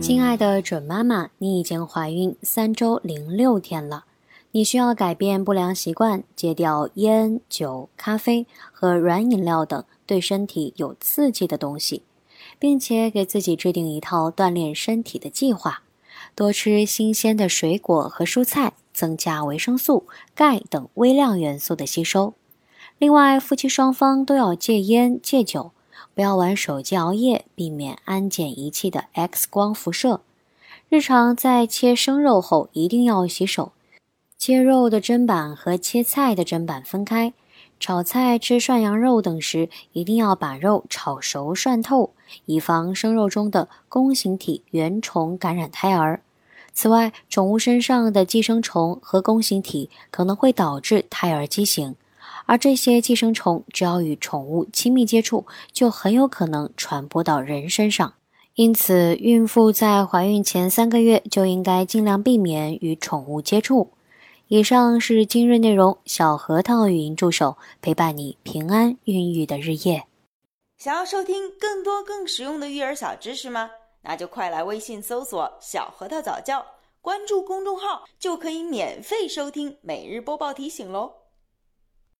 亲爱的准妈妈，你已经怀孕三周零六天了，你需要改变不良习惯，戒掉烟、酒、咖啡和软饮料等对身体有刺激的东西，并且给自己制定一套锻炼身体的计划，多吃新鲜的水果和蔬菜，增加维生素、钙等微量元素的吸收。另外，夫妻双方都要戒烟戒酒。不要玩手机熬夜，避免安检仪器的 X 光辐射。日常在切生肉后一定要洗手，切肉的砧板和切菜的砧板分开。炒菜、吃涮羊肉等时，一定要把肉炒熟涮透，以防生肉中的弓形体原虫感染胎儿。此外，宠物身上的寄生虫和弓形体可能会导致胎儿畸形。而这些寄生虫只要与宠物亲密接触，就很有可能传播到人身上。因此，孕妇在怀孕前三个月就应该尽量避免与宠物接触。以上是今日内容，小核桃语音助手陪伴你平安孕育的日夜。想要收听更多更实用的育儿小知识吗？那就快来微信搜索“小核桃早教”，关注公众号就可以免费收听每日播报提醒喽。